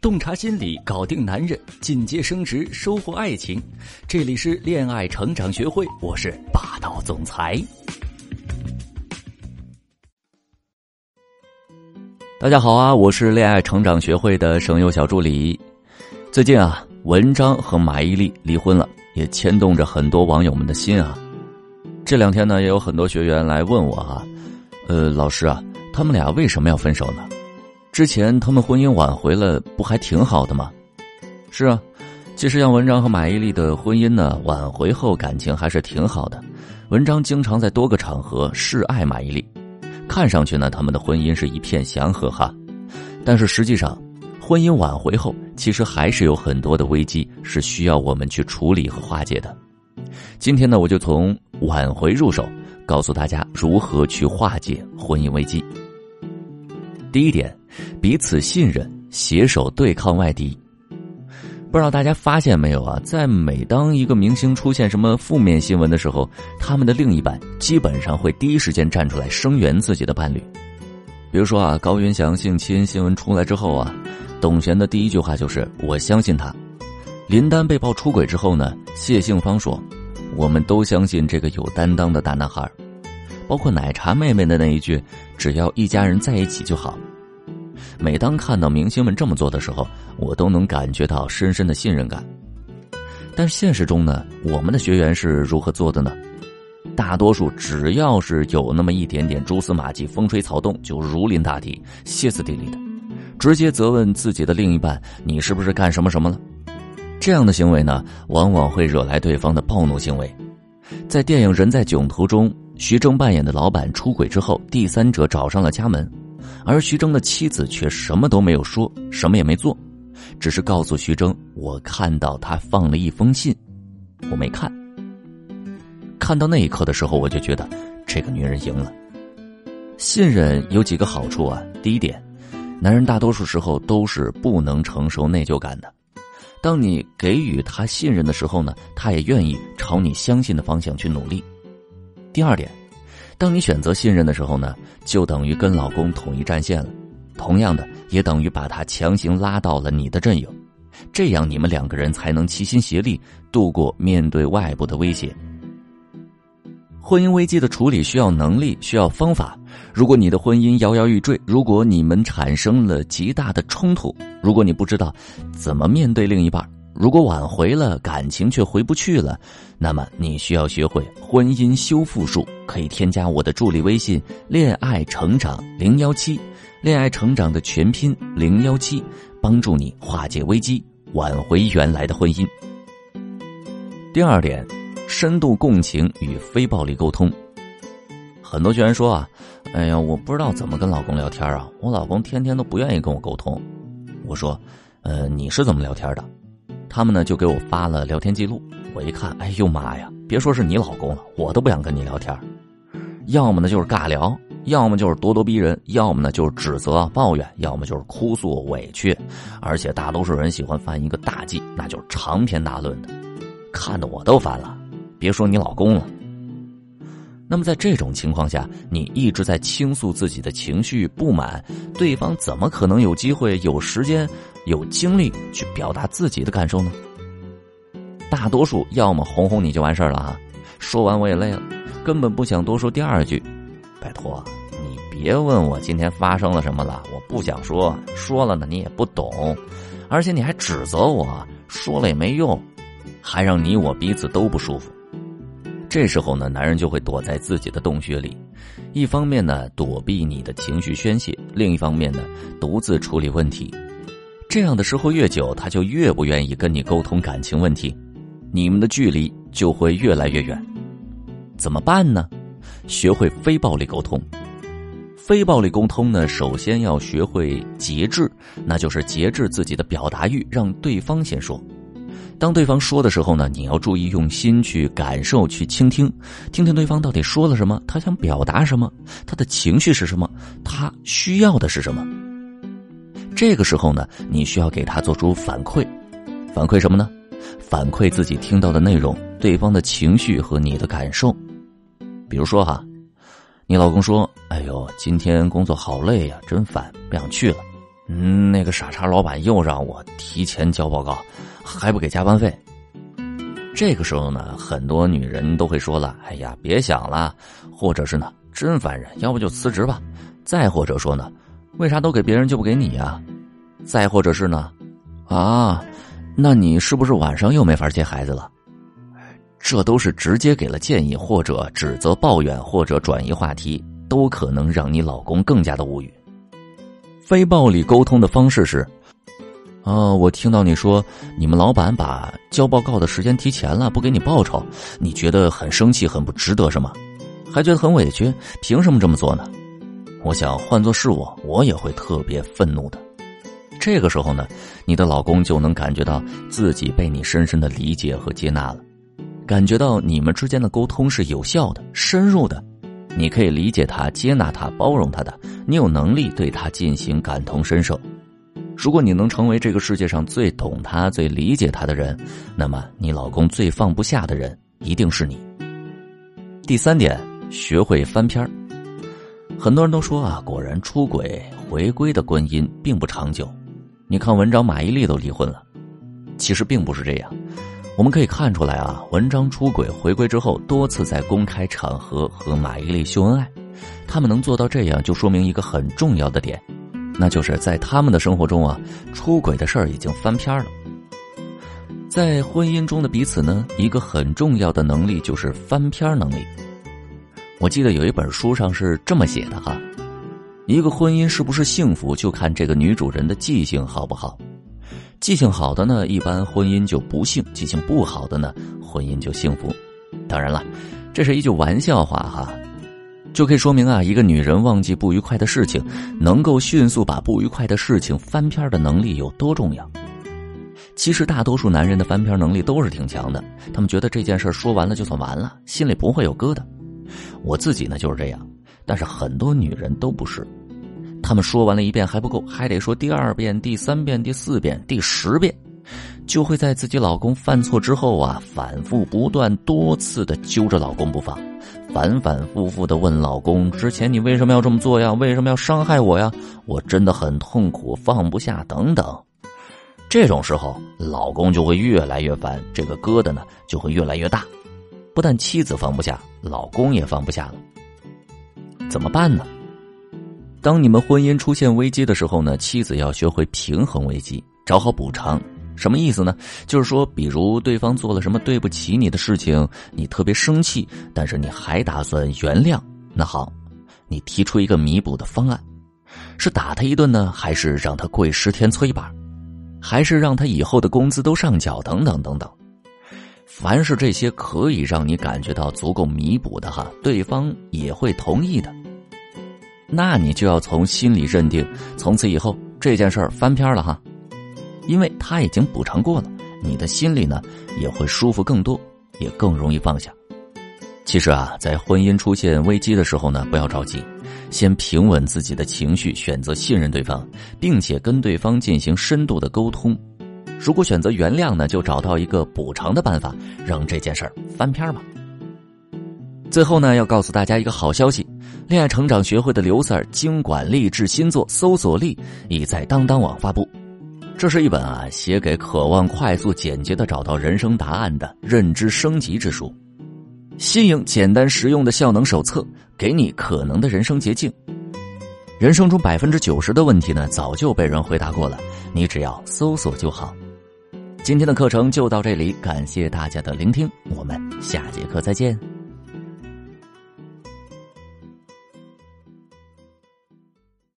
洞察心理，搞定男人，进阶升职，收获爱情。这里是恋爱成长学会，我是霸道总裁。大家好啊，我是恋爱成长学会的省优小助理。最近啊，文章和马伊琍离婚了，也牵动着很多网友们的心啊。这两天呢，也有很多学员来问我啊，呃，老师啊，他们俩为什么要分手呢？之前他们婚姻挽回了，不还挺好的吗？是啊，其实像文章和马伊琍的婚姻呢，挽回后感情还是挺好的。文章经常在多个场合示爱马伊琍，看上去呢，他们的婚姻是一片祥和哈。但是实际上，婚姻挽回后，其实还是有很多的危机是需要我们去处理和化解的。今天呢，我就从挽回入手，告诉大家如何去化解婚姻危机。第一点。彼此信任，携手对抗外敌。不知道大家发现没有啊？在每当一个明星出现什么负面新闻的时候，他们的另一半基本上会第一时间站出来声援自己的伴侣。比如说啊，高云翔性侵新闻出来之后啊，董璇的第一句话就是“我相信他”。林丹被曝出轨之后呢，谢杏芳说：“我们都相信这个有担当的大男孩。”包括奶茶妹妹的那一句：“只要一家人在一起就好。”每当看到明星们这么做的时候，我都能感觉到深深的信任感。但现实中呢，我们的学员是如何做的呢？大多数只要是有那么一点点蛛丝马迹、风吹草动，就如临大敌、歇斯底里的，直接责问自己的另一半：“你是不是干什么什么了？”这样的行为呢，往往会惹来对方的暴怒行为。在电影《人在囧途》中，徐峥扮演的老板出轨之后，第三者找上了家门。而徐峥的妻子却什么都没有说，什么也没做，只是告诉徐峥：“我看到他放了一封信，我没看。”看到那一刻的时候，我就觉得这个女人赢了。信任有几个好处啊？第一点，男人大多数时候都是不能承受内疚感的。当你给予他信任的时候呢，他也愿意朝你相信的方向去努力。第二点。当你选择信任的时候呢，就等于跟老公统一战线了，同样的，也等于把他强行拉到了你的阵营，这样你们两个人才能齐心协力度过面对外部的威胁。婚姻危机的处理需要能力，需要方法。如果你的婚姻摇摇欲坠，如果你们产生了极大的冲突，如果你不知道怎么面对另一半。如果挽回了感情却回不去了，那么你需要学会婚姻修复术。可以添加我的助理微信“恋爱成长零幺七”，恋爱成长的全拼零幺七，帮助你化解危机，挽回原来的婚姻。第二点，深度共情与非暴力沟通。很多学员说啊，哎呀，我不知道怎么跟老公聊天啊，我老公天天都不愿意跟我沟通。我说，呃，你是怎么聊天的？他们呢就给我发了聊天记录，我一看，哎呦妈呀！别说是你老公了，我都不想跟你聊天。要么呢就是尬聊，要么就是咄咄逼人，要么呢就是指责抱怨，要么就是哭诉委屈。而且大多数人喜欢犯一个大忌，那就是长篇大论的，看得我都烦了。别说你老公了。那么在这种情况下，你一直在倾诉自己的情绪不满，对方怎么可能有机会、有时间、有精力去表达自己的感受呢？大多数要么哄哄你就完事儿了啊，说完我也累了，根本不想多说第二句。拜托，你别问我今天发生了什么了，我不想说，说了呢你也不懂，而且你还指责我，说了也没用，还让你我彼此都不舒服。这时候呢，男人就会躲在自己的洞穴里，一方面呢躲避你的情绪宣泄，另一方面呢独自处理问题。这样的时候越久，他就越不愿意跟你沟通感情问题，你们的距离就会越来越远。怎么办呢？学会非暴力沟通。非暴力沟通呢，首先要学会节制，那就是节制自己的表达欲，让对方先说。当对方说的时候呢，你要注意用心去感受、去倾听，听听对方到底说了什么，他想表达什么，他的情绪是什么，他需要的是什么。这个时候呢，你需要给他做出反馈，反馈什么呢？反馈自己听到的内容、对方的情绪和你的感受。比如说哈，你老公说：“哎呦，今天工作好累呀，真烦，不想去了。”嗯，那个傻叉老板又让我提前交报告，还不给加班费。这个时候呢，很多女人都会说了：“哎呀，别想了。”或者是呢，真烦人，要不就辞职吧。再或者说呢，为啥都给别人就不给你呀？再或者是呢，啊，那你是不是晚上又没法接孩子了？这都是直接给了建议，或者指责、抱怨，或者转移话题，都可能让你老公更加的无语。非暴力沟通的方式是。哦，我听到你说你们老板把交报告的时间提前了，不给你报酬，你觉得很生气，很不值得，是吗？还觉得很委屈，凭什么这么做呢？我想换做是我，我也会特别愤怒的。这个时候呢，你的老公就能感觉到自己被你深深的理解和接纳了，感觉到你们之间的沟通是有效的、深入的，你可以理解他、接纳他、包容他的，你有能力对他进行感同身受。如果你能成为这个世界上最懂他、最理解他的人，那么你老公最放不下的人一定是你。第三点，学会翻篇儿。很多人都说啊，果然出轨回归的婚姻并不长久。你看文章马伊琍都离婚了，其实并不是这样。我们可以看出来啊，文章出轨回归之后，多次在公开场合和马伊琍秀恩爱，他们能做到这样，就说明一个很重要的点。那就是在他们的生活中啊，出轨的事儿已经翻篇了。在婚姻中的彼此呢，一个很重要的能力就是翻篇能力。我记得有一本书上是这么写的哈：一个婚姻是不是幸福，就看这个女主人的记性好不好。记性好的呢，一般婚姻就不幸；记性不好的呢，婚姻就幸福。当然了，这是一句玩笑话哈。就可以说明啊，一个女人忘记不愉快的事情，能够迅速把不愉快的事情翻篇的能力有多重要。其实大多数男人的翻篇能力都是挺强的，他们觉得这件事说完了就算完了，心里不会有疙瘩。我自己呢就是这样，但是很多女人都不是，他们说完了一遍还不够，还得说第二遍、第三遍、第四遍、第十遍，就会在自己老公犯错之后啊，反复不断、多次的揪着老公不放。反反复复的问老公：“之前你为什么要这么做呀？为什么要伤害我呀？我真的很痛苦，放不下，等等。”这种时候，老公就会越来越烦，这个疙瘩呢就会越来越大。不但妻子放不下，老公也放不下了。怎么办呢？当你们婚姻出现危机的时候呢，妻子要学会平衡危机，找好补偿。什么意思呢？就是说，比如对方做了什么对不起你的事情，你特别生气，但是你还打算原谅。那好，你提出一个弥补的方案，是打他一顿呢，还是让他跪十天搓衣板，还是让他以后的工资都上缴？等等等等。凡是这些可以让你感觉到足够弥补的哈，对方也会同意的。那你就要从心里认定，从此以后这件事儿翻篇了哈。因为他已经补偿过了，你的心里呢也会舒服更多，也更容易放下。其实啊，在婚姻出现危机的时候呢，不要着急，先平稳自己的情绪，选择信任对方，并且跟对方进行深度的沟通。如果选择原谅呢，就找到一个补偿的办法，让这件事儿翻篇吧。最后呢，要告诉大家一个好消息：恋爱成长学会的刘 Sir 经管励志新作《搜索力》已在当当网发布。这是一本啊，写给渴望快速简洁的找到人生答案的认知升级之书，新颖简单实用的效能手册，给你可能的人生捷径。人生中百分之九十的问题呢，早就被人回答过了，你只要搜索就好。今天的课程就到这里，感谢大家的聆听，我们下节课再见。